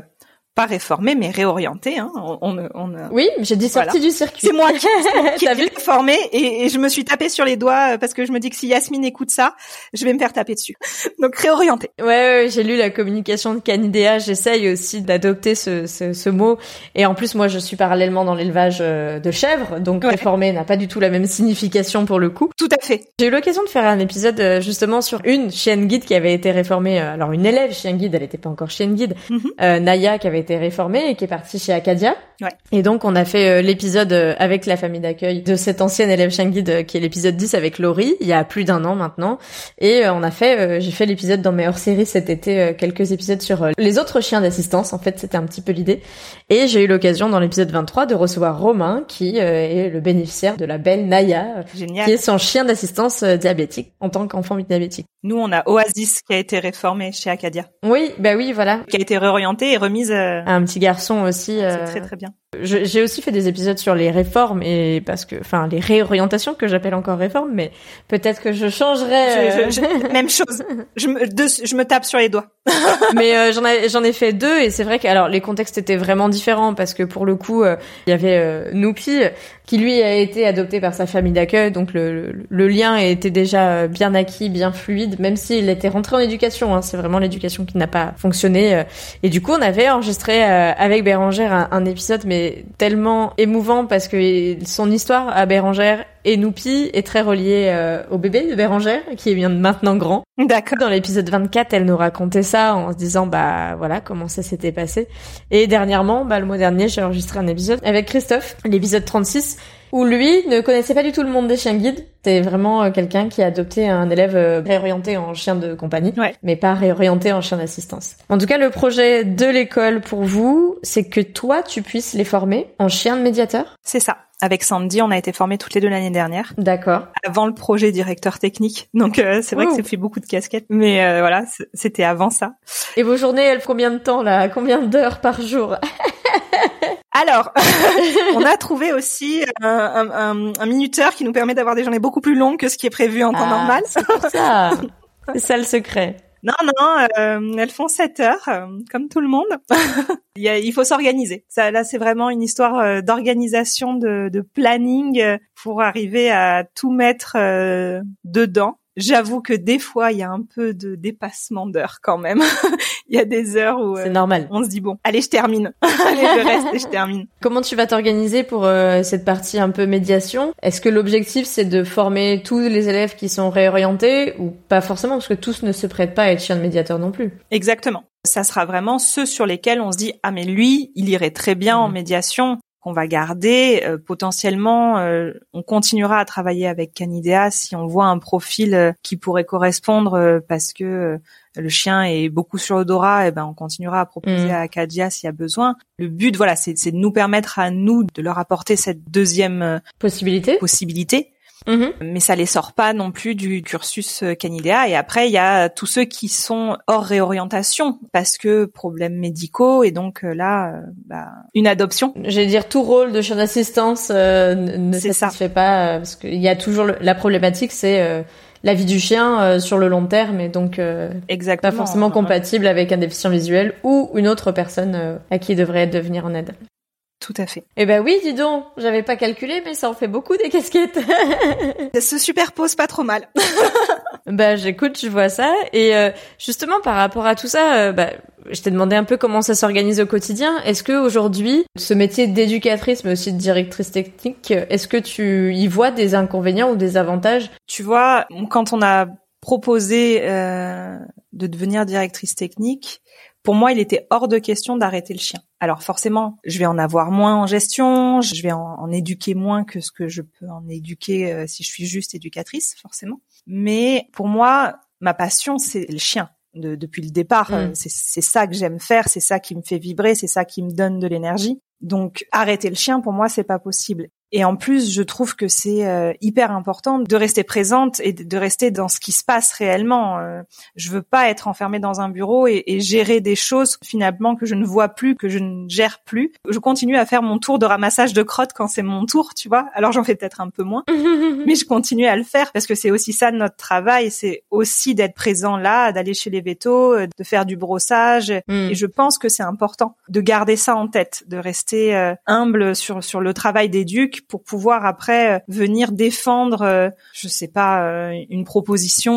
pas réformé, mais réorienté. Hein. On, on, on- Oui, j'ai dit sortie du circuit. C'est moi qui, [LAUGHS] qui ai réformé et, et je me suis tapé sur les doigts euh, parce que je me dis que si Yasmine écoute ça, je vais me faire taper dessus. Donc réorienté. Ouais, ouais, j'ai lu la communication de Canidea. J'essaye aussi d'adopter ce, ce, ce mot. Et en plus, moi, je suis parallèlement dans l'élevage euh, de chèvres, donc Ouais. réformer n'a pas du tout la même signification pour le coup. Tout à fait. J'ai eu l'occasion de faire un épisode euh, justement sur une chienne guide qui avait été réformée. Alors une élève chienne guide, elle n'était pas encore chienne guide. Mhm. euh, Naya qui avait été réformée et qui est partie chez Acadia. Ouais. Et donc on a fait euh, l'épisode euh, avec la famille d'accueil de cette ancienne élève guide euh, qui est l'épisode 10 avec Laurie, il y a plus d'un an maintenant. Et on a fait, j'ai fait l'épisode dans mes hors-séries cet été, quelques épisodes sur les autres chiens d'assistance. En fait, c'était un petit peu l'idée. Et j'ai eu l'occasion dans l'épisode 23 de recevoir Romain qui est le bénéficiaire de la belle Naya, Génial. qui est son chien d'assistance diabétique en tant qu'enfant diabétique. Nous, on a Oasis qui a été réformé chez Acadia, Oui, bah oui, voilà. qui a été réorienté et remise. Euh, Un petit garçon aussi. C'est euh, très très bien. J'ai aussi fait des épisodes sur les réformes et parce que, enfin, les réorientations que j'appelle encore réformes, mais peut-être que je changerai. euh, Je- je- je- même chose. Je me, deux- je me tape sur les doigts. [LAUGHS] mais euh, j'en ai j'en ai fait deux et c'est vrai que alors les contextes étaient vraiment différents parce que pour le coup euh, il y avait euh, Noupi qui lui a été adopté par sa famille d'accueil donc le, le, le lien était déjà euh, bien acquis bien fluide même s'il était rentré en éducation hein, c'est vraiment l'éducation qui n'a pas fonctionné et du coup on avait enregistré euh, avec Bérangère un, un épisode mais c'est tellement émouvant parce que son histoire à Bérangère et Noupi est très reliée euh, au bébé de Bérangère qui est bien maintenant grand. D'accord. Dans l'épisode 24, elle nous racontait ça en se disant bah voilà comment ça s'était passé. Et dernièrement, bah le mois dernier, j'ai enregistré un épisode avec Christophe, l'épisode 36 où lui ne connaissait pas du tout le monde des chiens guides. C'était vraiment euh, quelqu'un qui a adopté un élève euh, réorienté en chien de compagnie, mais pas réorienté en chien d'assistance. En tout cas, le projet de l'école pour vous, c'est que toi, tu puisses les former en chien de médiateur? C'est ça. Avec Sandy, on a été formés toutes les deux l'année dernière. D'accord. Avant le projet directeur technique. Donc euh, c'est vrai que ça fait beaucoup de casquettes. Mais voilà, c'était avant ça. Et vos journées, elles font combien de temps là? Combien d'heures par jour? [LAUGHS] Alors, [LAUGHS] [LAUGHS] on a trouvé aussi un, minuteur qui nous permet d'avoir des journées beaucoup plus longues que ce qui est prévu en temps ah, normal. C'est ça. [LAUGHS] c'est ça le secret. Non, non, euh, elles font 7 heures, euh, comme tout le monde. il, faut s'organiser. Ça, là, c'est vraiment une histoire euh, d'organisation, de, de, planning pour arriver à tout mettre dedans. J'avoue que des fois, il y a un peu de dépassement d'heures quand même. [LAUGHS] il y a des heures où c'est normal. On se dit bon, allez, je termine. [LAUGHS] allez, je reste et je termine. Comment tu vas t'organiser pour euh, cette partie un peu médiation? Est-ce que l'objectif c'est de former tous les élèves qui sont réorientés ou pas forcément? Parce que tous ne se prêtent pas à être chien de médiateur non plus Exactement. Ça sera vraiment ceux sur lesquels on se dit ah mais lui, il irait très bien en mmh. médiation qu'on va garder. Euh, potentiellement, euh, on continuera à travailler avec Canidea si on voit un profil euh, qui pourrait correspondre parce que le chien est beaucoup sur odorat, et ben on continuera à proposer mm. à Acadia s'il y a besoin. Le but, voilà, c'est de nous permettre à nous de leur apporter cette deuxième possibilité. Possibilité Mhm. Mais ça les sort pas non plus du cursus euh, Canidea. Et après, il y a tous ceux qui sont hors réorientation parce que problèmes médicaux et donc euh, là, euh, bah, une adoption. J'allais dire tout rôle de chien d'assistance ne satisfait pas parce qu'il y a toujours la problématique, c'est la vie du chien sur le long terme et donc Exactement. pas forcément compatible avec un déficient visuel ou une autre personne à qui il devrait devenir en aide. Tout à fait. Eh ben oui, dis donc, j'avais pas calculé, mais ça en fait beaucoup des casquettes. [LAUGHS] ça se superpose pas trop mal. [LAUGHS] bah j'écoute, je vois ça. Et euh, justement, par rapport à tout ça, euh, bah, je t'ai demandé un peu comment ça s'organise au quotidien. Est-ce que aujourd'hui, ce métier d'éducatrice, mais aussi de directrice technique, est-ce que tu y vois des inconvénients ou des avantages? Tu vois, quand on a proposé euh, de devenir directrice technique, pour moi, il était hors de question d'arrêter le chien. Alors forcément, je vais en avoir moins en gestion, je vais en, éduquer moins que ce que je peux en éduquer euh, si je suis juste éducatrice, forcément. Mais pour moi, ma passion, c'est le chien. depuis le départ, mm. euh, c'est ça que j'aime faire, c'est ça qui me fait vibrer, c'est ça qui me donne de l'énergie. Donc arrêter le chien, pour moi, c'est pas possible. Et en plus, je trouve que c'est euh, hyper important de rester présente et de rester dans ce qui se passe réellement. Euh, je veux pas être enfermée dans un bureau et, et, gérer des choses finalement que je ne vois plus, que je ne gère plus. Je continue à faire mon tour de ramassage de crottes quand c'est mon tour, tu vois. Alors j'en fais peut-être un peu moins, [LAUGHS] mais je continue à le faire parce que c'est aussi ça notre travail. C'est aussi d'être présent là, d'aller chez les vétos, euh, de faire du brossage. Mm. Et je pense que c'est important de garder ça en tête, de rester humble sur sur le travail pour pouvoir après euh, venir défendre, euh, je sais pas, euh, une proposition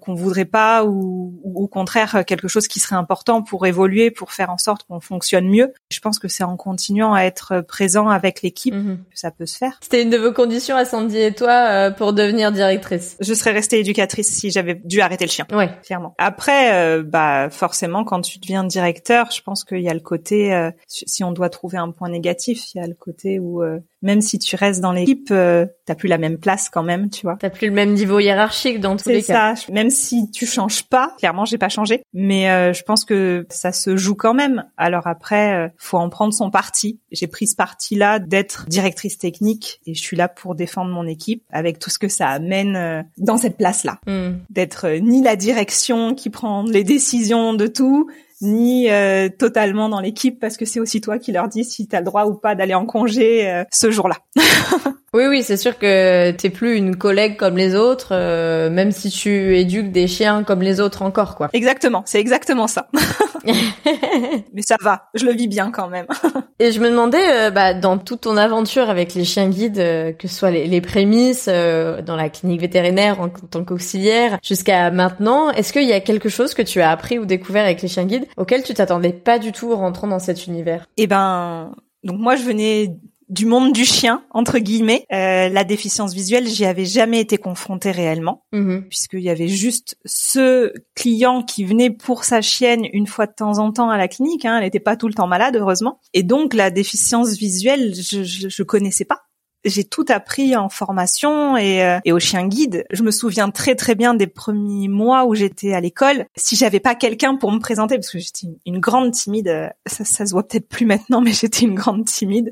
qu'on voudrait pas ou, au contraire quelque chose qui serait important pour évoluer, pour faire en sorte qu'on fonctionne mieux. Je pense que c'est en continuant à être présent avec l'équipe mhm. que ça peut se faire. C'était une de vos conditions à Sandy et toi pour devenir directrice. Je serais restée éducatrice si j'avais dû arrêter le chien. Oui, clairement. Après, bah forcément, quand tu deviens directeur, je pense qu'il y a le côté, si on doit trouver un point négatif, il y a le côté où même si tu restes dans l'équipe, euh, t'as plus la même place quand même, tu vois. T'as plus le même niveau hiérarchique dans tous les cas. C'est ça. Même si tu changes pas, clairement, j'ai pas changé, mais euh, je pense que ça se joue quand même. Alors après, euh, faut en prendre son parti. J'ai pris ce parti-là d'être directrice technique et je suis là pour défendre mon équipe avec tout ce que ça amène euh, dans cette place-là. Hmm. D'être ni la direction qui prend les décisions de tout, ni euh, totalement dans l'équipe parce que c'est aussi toi qui leur dis si tu as le droit ou pas d'aller en congé euh, ce jour-là. [LAUGHS] oui, oui, c'est sûr que t'es plus une collègue comme les autres, euh, même si tu éduques des chiens comme les autres encore, quoi. Exactement, c'est exactement ça. [LAUGHS] [LAUGHS] Mais ça va, je le vis bien quand même. [LAUGHS] Et je me demandais, bah, dans toute ton aventure avec les chiens guides, que ce soit les, les prémices dans la clinique vétérinaire en tant qu'auxiliaire, jusqu'à maintenant, est-ce qu'il y a quelque chose que tu as appris ou découvert avec les chiens guides auquel tu t'attendais pas du tout en rentrant dans cet univers? Eh ben, Donc moi, je venais du monde du chien entre guillemets. Euh, la déficience visuelle, j'y avais jamais été confrontée réellement, Mhm. puisqu'il y avait juste ce client qui venait pour sa chienne une fois de temps en temps à la clinique. Hein, elle n'était pas tout le temps malade, heureusement. Et donc la déficience visuelle, je, je, je connaissais pas. J'ai tout appris en formation et, euh, et au chien guide. Je me souviens très très bien des premiers mois où j'étais à l'école. Si j'avais pas quelqu'un pour me présenter, parce que j'étais une, une grande timide, euh, ça, ça se voit peut-être plus maintenant, mais j'étais une grande timide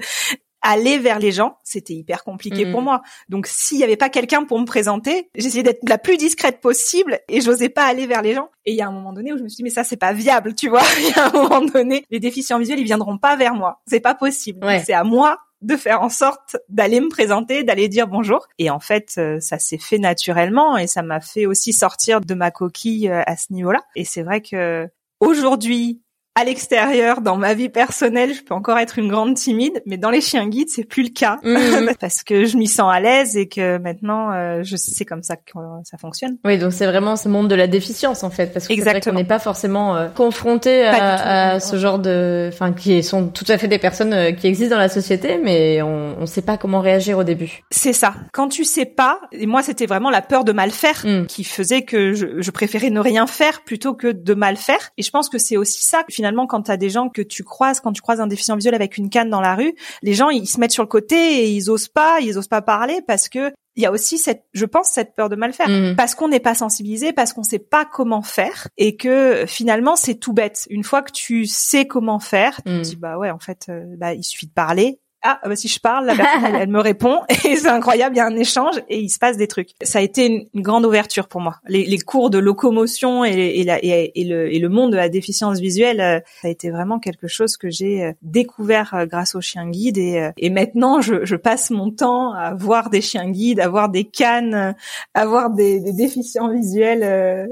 aller vers les gens, c'était hyper compliqué pour moi. Donc s'il y avait pas quelqu'un pour me présenter, j'essayais d'être la plus discrète possible et j'osais pas aller vers les gens. Et il y a un moment donné où je me suis dit mais ça c'est pas viable, tu vois. [LAUGHS] Il y a un moment donné, les déficients visuels ils viendront pas vers moi. C'est pas possible. Ouais. C'est à moi de faire en sorte d'aller me présenter, d'aller dire bonjour. Et en fait, euh, ça s'est fait naturellement et ça m'a fait aussi sortir de ma coquille euh, à ce niveau-là. Et c'est vrai que aujourd'hui, à l'extérieur, dans ma vie personnelle, je peux encore être une grande timide, mais dans les chiens guides, c'est plus le cas Mhm. [LAUGHS] parce que je m'y sens à l'aise et que maintenant, euh, je sais comme ça que euh, ça fonctionne. Oui, donc c'est vraiment ce monde de la déficience en fait, parce que c'est vrai qu'on n'est pas forcément euh, confronté à, ce genre de, enfin, qui sont tout à fait des personnes euh, qui existent dans la société, mais on ne sait pas comment réagir au début. C'est ça. Quand tu sais pas, et moi c'était vraiment la peur de mal faire Mm. qui faisait que je, je préférais ne rien faire plutôt que de mal faire. Et je pense que c'est aussi ça. Finalement, quand tu as des gens que tu croises, quand tu croises un déficient visuel avec une canne dans la rue, les gens ils se mettent sur le côté et ils osent pas, ils osent pas parler parce que il y a aussi cette, je pense, cette peur de mal faire. Mhm. Parce qu'on n'est pas sensibilisé, parce qu'on sait pas comment faire, et que finalement c'est tout bête. Une fois que tu sais comment faire, tu Mm. te dis bah ouais, en fait, euh, bah il suffit de parler. Ah bah si je parle, la personne elle, me répond [LAUGHS] et c'est incroyable, il y a un échange et il se passe des trucs. Ça a été une, grande ouverture pour moi. Les, cours de locomotion et, le, monde de la déficience visuelle, euh, ça a été vraiment quelque chose que j'ai euh, découvert euh, grâce aux chiens guides et, maintenant je, passe mon temps à voir des chiens guides, à voir des cannes, à voir des déficients visuels.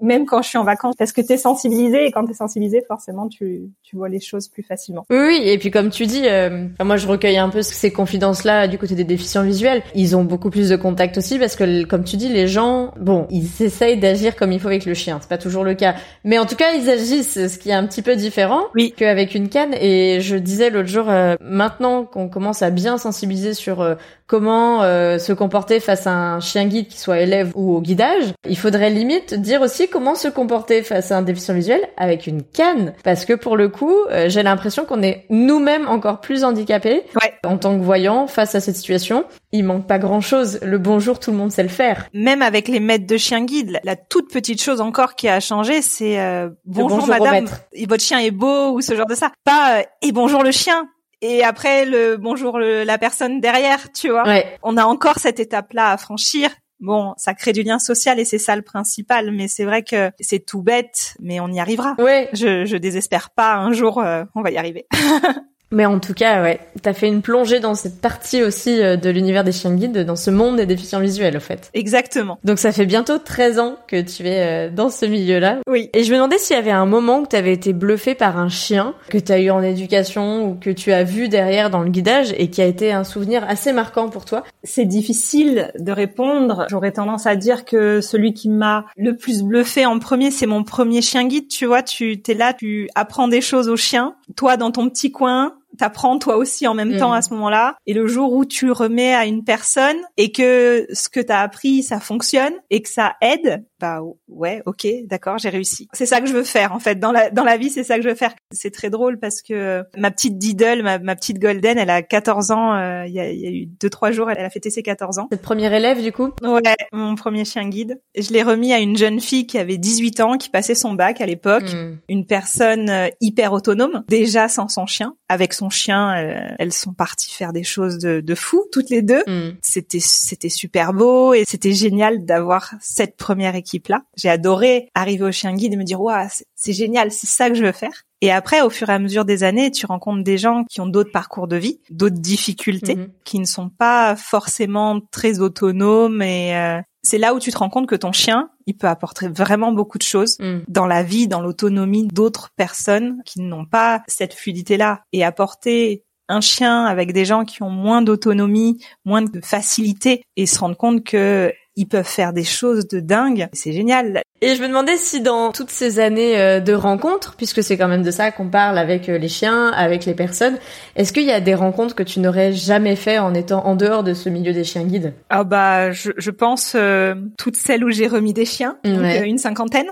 Même quand je suis en vacances, parce que tu es sensibilisé et quand tu es sensibilisé, forcément, tu, tu vois les choses plus facilement. Oui, oui, et puis comme tu dis, euh, moi je recueille un peu ces confidences-là du côté des déficients visuels. Ils ont beaucoup plus de contact aussi parce que, comme tu dis, les gens, bon, ils essayent d'agir comme il faut avec le chien. C'est pas toujours le cas, mais en tout cas, ils agissent, ce qui est un petit peu différent Oui. qu'avec une canne. Et je disais l'autre jour, euh, maintenant qu'on commence à bien sensibiliser sur euh, comment euh, se comporter face à un chien guide qui soit élève ou au guidage, il faudrait limite dire aussi comment se comporter face à un déficient visuel avec une canne. Parce que pour le coup, euh, j'ai l'impression qu'on est nous-mêmes encore plus handicapés Ouais. en tant que voyants face à cette situation. Il manque pas grand-chose. Le bonjour, tout le monde sait le faire. Même avec les maîtres de chiens guides, la, toute petite chose encore qui a changé, c'est euh, bonjour, bonjour madame, votre chien est beau ou ce genre de ça. Pas euh, et bonjour le chien. Et après le bonjour le- la personne derrière, tu vois. Ouais. On a encore cette étape-là à franchir. Bon, ça crée du lien social et c'est ça le principal. Mais c'est vrai que c'est tout bête, mais on y arrivera. Ouais. Je, je désespère pas. Un jour, euh, on va y arriver. [LAUGHS] Mais en tout cas, ouais, t'as fait une plongée dans cette partie aussi euh, de l'univers des chiens guides, dans ce monde des déficients visuels, au fait. Exactement. Donc ça fait bientôt 13 ans que tu es euh, dans ce milieu-là. Oui. Et je me demandais s'il y avait un moment où tu avais été bluffé par un chien que tu as eu en éducation ou que tu as vu derrière dans le guidage et qui a été un souvenir assez marquant pour toi. C'est difficile de répondre. J'aurais tendance à dire que celui qui m'a le plus bluffé en premier, c'est mon premier chien guide. Tu vois, tu t'es là, tu apprends des choses au chien. Toi, dans ton petit coin, t'apprends toi aussi en même Mm. temps à ce moment-là. Et le jour où tu le remets à une personne et que ce que t'as appris, ça fonctionne et que ça aide, bah ouais, ok, d'accord, j'ai réussi. C'est ça que je veux faire en fait dans la dans la vie, c'est ça que je veux faire. C'est très drôle parce que ma petite Diddle, ma, ma petite Golden, elle a 14 ans. euh, Il y, a, il y a eu deux trois jours, elle a fêté ses 14 ans. Cette première élève, du coup? Ouais, mon premier chien guide. Je l'ai remis à une jeune fille qui avait 18 ans, qui passait son bac à l'époque. Hmm. Une personne euh, hyper autonome, déjà sans son chien. Avec son chien, euh, elles sont parties faire des choses de, de fou, toutes les deux. Hmm. C'était c'était super beau et c'était génial d'avoir cette première équipe là. J'ai adoré arriver au chien guide et me dire waouh c'est- c'est génial, c'est ça que je veux faire. Et après, au fur et à mesure des années, tu rencontres des gens qui ont d'autres parcours de vie, d'autres difficultés, Mhm. qui ne sont pas forcément très autonomes. Et euh, c'est là où tu te rends compte que ton chien, il peut apporter vraiment beaucoup de choses Hmm. dans la vie, dans l'autonomie d'autres personnes qui n'ont pas cette fluidité-là. Et apporter un chien avec des gens qui ont moins d'autonomie, moins de facilité, et se rendre compte que ils peuvent faire des choses de dingue. C'est génial. Et je me demandais si dans toutes ces années euh, de rencontres, puisque c'est quand même de ça qu'on parle avec euh, les chiens, avec les personnes, est-ce qu'il y a des rencontres que tu n'aurais jamais fait en étant en dehors de ce milieu des chiens guides? Ah bah, je, je pense euh, toutes celles où j'ai remis des chiens, donc, une cinquantaine.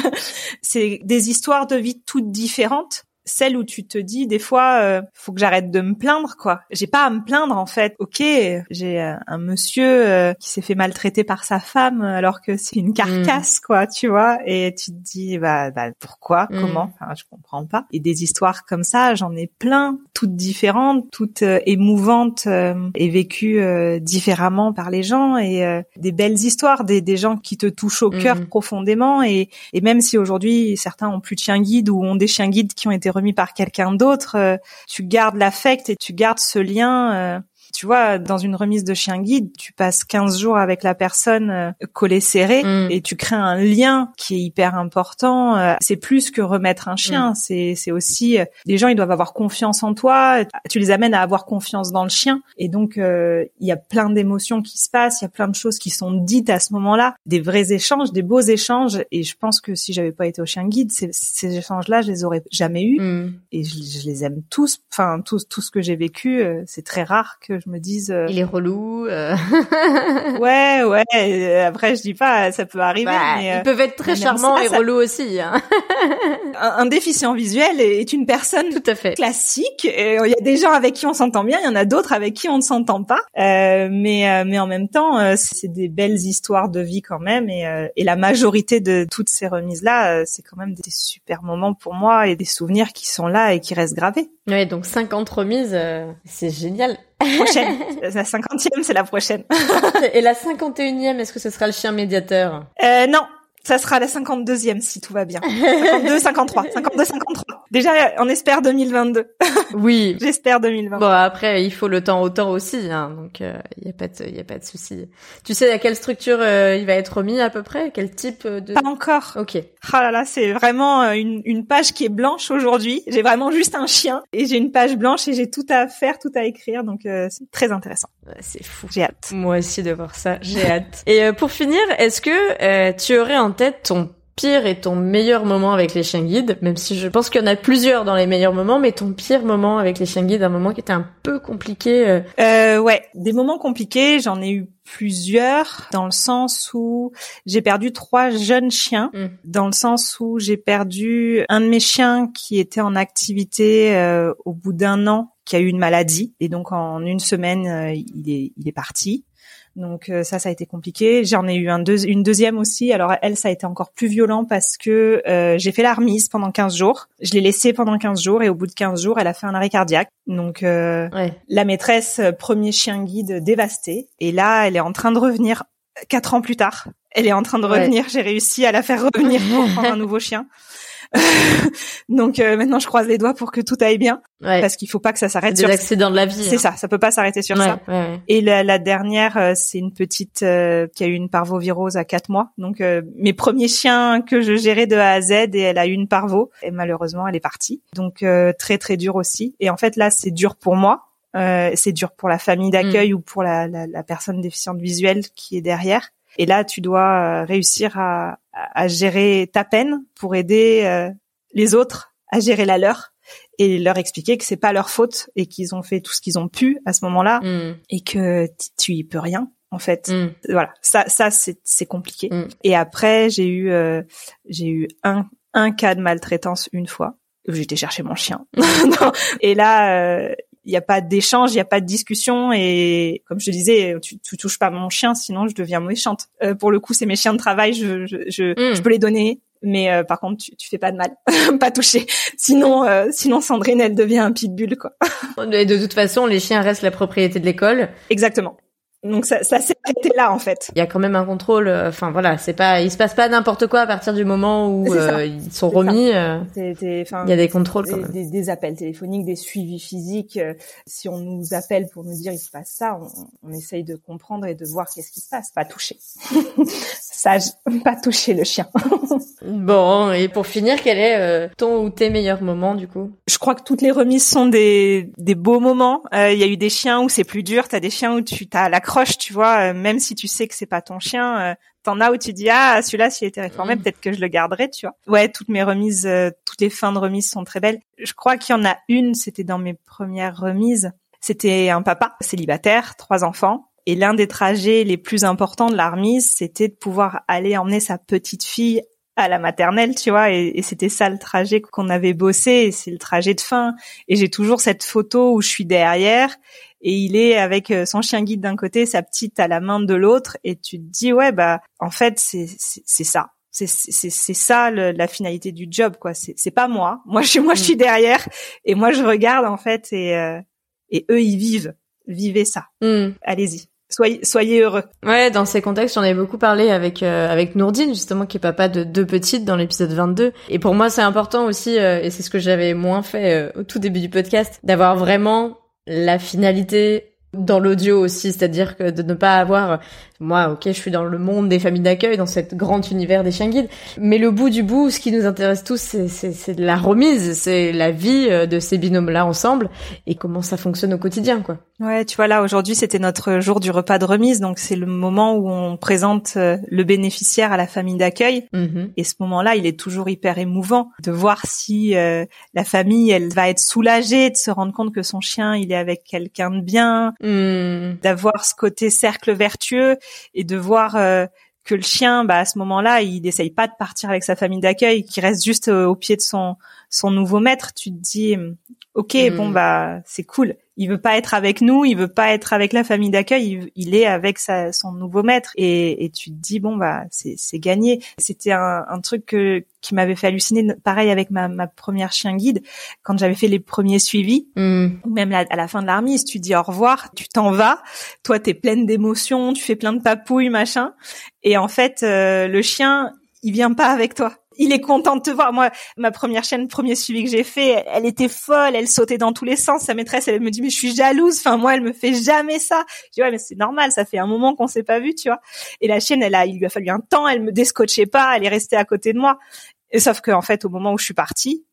[LAUGHS] c'est des histoires de vie toutes différentes celle où tu te dis des fois euh, faut que j'arrête de me plaindre quoi. J'ai pas à me plaindre en fait. OK, j'ai euh, un monsieur euh, qui s'est fait maltraiter par sa femme alors que c'est une carcasse mm. quoi, tu vois et tu te dis bah, bah pourquoi, mm. comment? Enfin, je comprends pas. Et des histoires comme ça, j'en ai plein, toutes différentes, toutes émouvantes et vécues différemment par les gens et des belles histoires, des, des gens qui te touchent au cœur mm. profondément et et même si aujourd'hui certains ont plus de chiens guides ou ont des chiens guides qui ont été remis par quelqu'un d'autre, euh, tu gardes l'affect et tu gardes ce lien euh, tu vois, dans une remise de chien guide, tu passes 15 jours avec la personne euh, collée serrée mm. et tu crées un lien qui est hyper important. Euh, c'est plus que remettre un chien, mm. c'est c'est aussi euh, les gens ils doivent avoir confiance en toi, tu les amènes à avoir confiance dans le chien et donc il y a plein d'émotions qui se passent, il y a plein de choses qui sont dites à ce moment-là, des vrais échanges, des beaux échanges et je pense que si j'avais pas été au chien guide, ces, ces échanges-là, je les aurais jamais eus mm. et je, je, les aime tous, enfin tout tout ce que j'ai vécu, c'est très rare que je me dise. Euh, Il est relou. Euh... [LAUGHS] ouais, ouais. Euh, après, je dis pas, ça peut arriver. Bah, mais, ils euh, peuvent être très charmants et relous aussi. Hein. [LAUGHS] un, déficient visuel est une personne tout à fait classique. Il y a des gens avec qui on s'entend bien, il y en a d'autres avec qui on ne s'entend pas. Euh, mais mais en même temps, c'est des belles histoires de vie quand même. Et, et la majorité de toutes ces remises là, c'est quand même des super moments pour moi et des souvenirs qui sont là et qui restent gravés. Oui, donc 50 remises, c'est génial prochaine. [LAUGHS] la cinquantième, c'est la prochaine. Et la cinquante-et-unième, est-ce que ce sera le chien médiateur? Euh, Non, ça sera la 52e si tout va bien. 52, 53, 52, 53. Déjà, on espère 2022. Oui. [LAUGHS] J'espère 2022. Bon, après, il faut le temps au temps aussi, hein, donc il euh, y a pas de, y a pas de souci. Tu sais à quelle structure euh, il va être remis à peu près? Quel type de Pas encore. Ok. Ah là là, c'est vraiment euh, une, une page qui est blanche aujourd'hui. J'ai vraiment juste un chien et j'ai une page blanche et j'ai tout à faire, tout à écrire, donc c'est très intéressant. c'est fou. J'ai hâte. Moi aussi de voir ça. J'ai hâte. Et pour finir, est-ce que tu aurais en tête ton pire et ton meilleur moment avec les chiens guides, même si je pense qu'il y en a plusieurs dans les meilleurs moments, mais ton pire moment avec les chiens guides, un moment qui était un peu compliqué. Euh... Euh, ouais, des moments compliqués, j'en ai eu plusieurs dans le sens où j'ai perdu trois jeunes chiens, mm. dans le sens où j'ai perdu un de mes chiens qui était en activité euh, au bout d'un an, qui a eu une maladie et donc en une semaine euh, il est il est parti. Donc euh, ça, ça a été compliqué. J'en ai eu un une deuxième aussi. Alors elle, ça a été encore plus violent parce que euh, j'ai fait la remise pendant 15 jours. Je l'ai laissée pendant 15 jours et au bout de 15 jours, elle a fait un arrêt cardiaque. Donc euh, la maîtresse, premier chien guide dévasté. Et là, elle est en train de revenir quatre ans plus tard. Elle est en train de revenir. J'ai réussi à la faire revenir pour prendre un nouveau chien. [LAUGHS] Donc euh, maintenant, je croise les doigts pour que tout aille bien, parce qu'il faut pas que ça s'arrête sur. Des accidents de la vie. C'est hein. ça, ça peut pas s'arrêter sur ça. Et la, la dernière, euh, c'est une petite euh, qui a eu une parvovirose à quatre mois. Donc mes premiers chiens que je gérais de A à Z, et elle a eu une parvo, et malheureusement, elle est partie. Donc très très dur aussi. Et en fait là, c'est dur pour moi. c'est dur pour la famille d'accueil mm. ou pour la, la, la personne déficiente visuelle qui est derrière. Et là, tu dois réussir à, à, gérer ta peine pour aider euh, les autres à gérer la leur et leur expliquer que c'est pas leur faute et qu'ils ont fait tout ce qu'ils ont pu à ce moment-là mm. et que tu y peux rien en fait. Mm. Voilà, ça ça c'est compliqué. Mm. Et après, j'ai eu euh, j'ai eu un un cas de maltraitance une fois où j'étais chercher mon chien. [LAUGHS] et là euh, n'y a pas d'échange, il n'y a pas de discussion et comme je te disais, tu, tu touches pas mon chien, sinon je deviens méchante. Euh, pour le coup, c'est mes chiens de travail, je je, je, hmm. je peux les donner, mais euh, par contre, tu, tu fais pas de mal, [LAUGHS] pas toucher. Sinon, euh, sinon Sandrine, elle devient un pitbull quoi. Et de toute façon, les chiens restent la propriété de l'école. Exactement. Donc ça, ça arrêté là en fait. Il y a quand même un contrôle. Euh, enfin voilà, c'est pas, il se passe pas n'importe quoi à partir du moment où euh, ils sont remis. Euh, il y a des contrôles quand même. Des, appels téléphoniques, des suivis physiques. si on nous appelle pour nous dire il se passe ça, on, on essaye de comprendre et de voir qu'est-ce qui se passe, pas toucher. [LAUGHS] Sage, pas toucher le chien. [LAUGHS] bon, et pour finir, quel est ton ou tes meilleurs moments du coup? Je crois que toutes les remises sont des des beaux moments. Il y a eu des chiens où c'est plus dur, t'as des chiens où tu t'as la tu vois. Euh, même si tu sais que c'est pas ton chien, euh, t'en as où tu dis ah celui-là s'il était réformé, peut-être que je le garderais, tu vois. Ouais, toutes mes remises, euh, toutes les fins de remise sont très belles. Je crois qu'il y en a une, c'était dans mes premières remises. C'était un papa célibataire, trois enfants. Et l'un des trajets les plus importants de la remise, c'était de pouvoir aller emmener sa petite fille à la maternelle, tu vois, et, et c'était ça le trajet qu'on avait bossé, et c'est le trajet de fin. Et j'ai toujours cette photo où je suis derrière, et il est avec euh, son chien guide d'un côté, sa petite à la main de l'autre, et tu te dis ouais bah en fait c'est c'est ça. C'est c'est c'est ça le- la finalité du job quoi. C'est c'est pas moi. [LAUGHS] Moi je suis moi je suis derrière et moi je regarde en fait et euh, et eux ils vivent. Vivez ça. Hmm. Allez-y. Soyez soyez heureux. Ouais, dans ces contextes, j'en ai beaucoup parlé avec euh, avec Nourdine justement qui est papa de deux petites dans l'épisode 22. Et pour moi, c'est important aussi euh, et c'est ce que j'avais moins fait euh, au tout début du podcast, d'avoir vraiment la finalité dans l'audio aussi, c'est-à-dire que de ne pas avoir moi, OK, je suis dans le monde des familles d'accueil dans cet grand univers des chiens guides, mais le bout du bout, ce qui nous intéresse tous, c'est la remise, c'est la vie euh, de ces binômes là ensemble et comment ça fonctionne au quotidien quoi. Ouais, tu vois là aujourd'hui c'était notre jour du repas de remise donc c'est le moment où on présente euh, le bénéficiaire à la famille d'accueil Mhm. et ce moment-là il est toujours hyper émouvant de voir si euh, la famille elle va être soulagée de se rendre compte que son chien il est avec quelqu'un de bien Hmm. d'avoir ce côté cercle vertueux et de voir euh, que le chien, bah, à ce moment-là, il n'essaye pas de partir avec sa famille d'accueil, qui reste juste euh, au pied de son son nouveau maître. Tu te dis, ok, Mm. bon bah c'est cool. Il veut pas être avec nous, il veut pas être avec la famille d'accueil, il, il est avec sa, son nouveau maître. Et, et tu te dis, bon bah c'est c'est gagné. C'était un, un truc que, qui m'avait fait halluciner, pareil avec ma, ma première chien guide, quand j'avais fait les premiers suivis ou même la- à la fin de la remise, tu dis au revoir, tu t'en vas, toi t'es pleine d'émotions, tu fais plein de papouilles, machin, et en fait euh, le chien, il vient pas avec toi. Il est content de te voir. Moi, ma première chaîne, premier suivi que j'ai fait, elle était folle, elle sautait dans tous les sens. Sa maîtresse, elle me dit mais je suis jalouse. Enfin moi, elle me fait jamais ça. Je dis ouais mais c'est normal, ça fait un moment qu'on s'est pas vu, tu vois. Et la chienne, elle a, il lui a fallu un temps, elle me descotchait pas, elle est restée à côté de moi. Et sauf que en fait, au moment où je suis partie,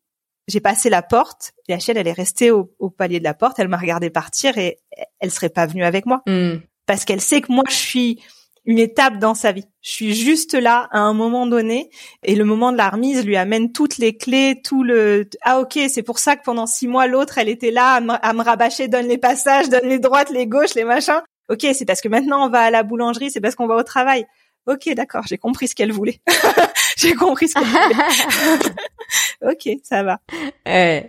j'ai passé la porte et la chienne, elle est restée au, au palier de la porte. Elle m'a regardé partir et elle serait pas venue avec moi Hmm. parce qu'elle sait que moi, je suis une étape dans sa vie. Je suis juste là à un moment donné et le moment de la remise lui amène toutes les clés, tout le ah ok c'est pour ça que pendant six mois l'autre elle était là à me, à me rabâcher donne les passages, donne les droites, les gauches, les machins. Ok c'est parce que maintenant on va à la boulangerie, c'est parce qu'on va au travail. Ok d'accord j'ai compris ce qu'elle voulait. [LAUGHS] j'ai compris ce qu'elle voulait. [LAUGHS] ok ça va.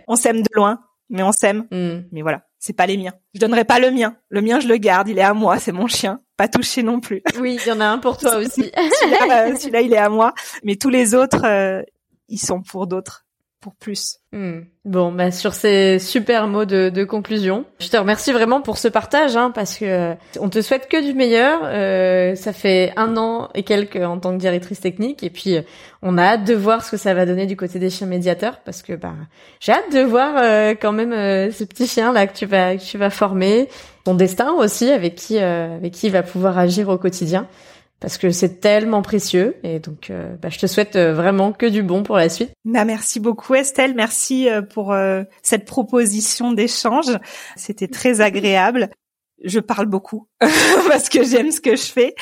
On s'aime de loin mais on s'aime Hmm. mais voilà, c'est pas les miens. Je donnerai pas le mien. Le mien, je le garde. Il est à moi. C'est mon chien. Pas touché non plus. [LAUGHS] Oui, il y en a un pour toi aussi. Celui-là, euh, il est à moi. Mais tous les autres, euh, ils sont pour d'autres, pour plus. Hmm. Bon, bah sur ces super mots de, de conclusion, je te remercie vraiment pour ce partage, hein, parce que on te souhaite que du meilleur. Euh, ça fait un an et quelques en tant que directrice technique, et puis on a hâte de voir ce que ça va donner du côté des chiens médiateurs, parce que bah j'ai hâte de voir euh, quand même euh, ce petit chien là que tu vas que tu vas former, ton destin aussi, avec qui euh, avec qui il va pouvoir agir au quotidien. Parce que c'est tellement précieux et donc euh, bah, je te souhaite euh, vraiment que du bon pour la suite. Bah, merci beaucoup Estelle, merci euh, pour cette proposition d'échange. C'était très agréable. [LAUGHS] Je parle beaucoup [LAUGHS] parce que j'aime ce que je fais.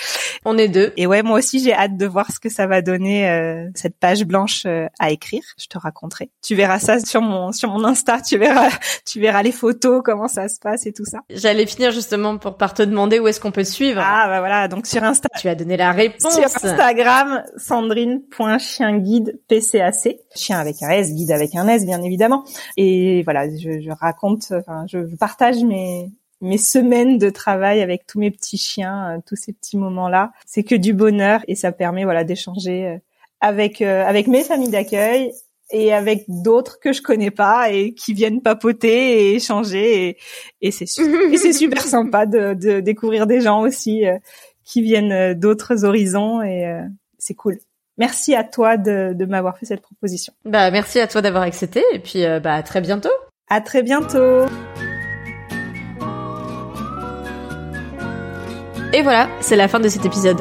On est deux. Et ouais, moi aussi j'ai hâte de voir ce que ça va donner euh, cette page blanche euh, à écrire. Je te raconterai. Tu verras ça sur mon sur mon Insta. Tu verras [LAUGHS] tu verras les photos, comment ça se passe et tout ça. J'allais finir justement pour par te demander où est-ce qu'on peut te suivre. Ah bah voilà, donc sur Insta Tu as donné la réponse. Sur Instagram, sandrine.chienguide PCAC. Chien avec un S, guide avec un S, bien évidemment. Et voilà, je, je raconte, enfin, je, je partage mes mes semaines de travail avec tous mes petits chiens, euh, tous ces petits moments-là. C'est que du bonheur et ça permet, voilà, d'échanger euh, avec euh, avec mes familles d'accueil et avec d'autres que je connais pas et qui viennent papoter et échanger et, et c'est et c'est super [LAUGHS] sympa de, de découvrir des gens aussi euh, qui viennent d'autres horizons et euh, c'est cool. Merci à toi de, de m'avoir fait cette proposition. Bah merci à toi d'avoir accepté et puis euh, bah à très bientôt. À très bientôt. Et voilà, c'est la fin de cet épisode.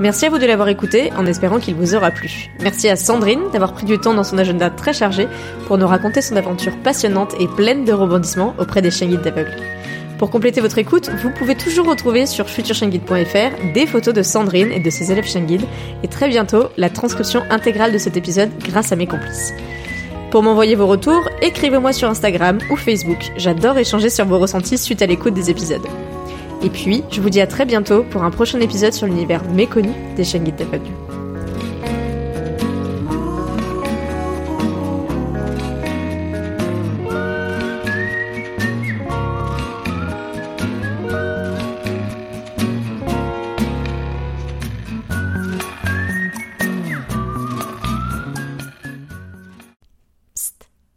Merci à vous de l'avoir écouté en espérant qu'il vous aura plu. Merci à Sandrine d'avoir pris du temps dans son agenda très chargé pour nous raconter son aventure passionnante et pleine de rebondissements auprès des chiens guides. Pour compléter votre écoute, vous pouvez toujours retrouver sur futurshangid.fr des photos de Sandrine et de ses élèves Shangid, et très bientôt la transcription intégrale de cet épisode grâce à mes complices. Pour m'envoyer vos retours, écrivez-moi sur Instagram ou Facebook. J'adore échanger sur vos ressentis suite à l'écoute des épisodes. Et puis, je vous dis à très bientôt pour un prochain épisode sur l'univers méconnu des Shangid d'aveugles.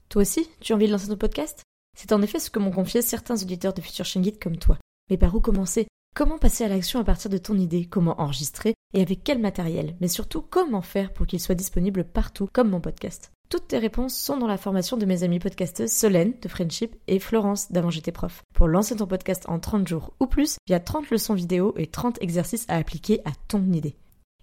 Toi aussi, tu as envie de lancer ton podcast? C'est en effet ce que m'ont confié certains auditeurs de Future Shangit comme toi. Mais par où commencer? Comment passer à l'action à partir de ton idée? Comment enregistrer? Et avec quel matériel? Mais surtout, comment faire pour qu'il soit disponible partout, comme mon podcast? Toutes tes réponses sont dans la formation de mes amies podcasteuses Solène de Friendship et Florence d'Avant j'étais prof. Pour lancer ton podcast en 30 jours ou plus, il y a 30 leçons vidéo et 30 exercices à appliquer à ton idée.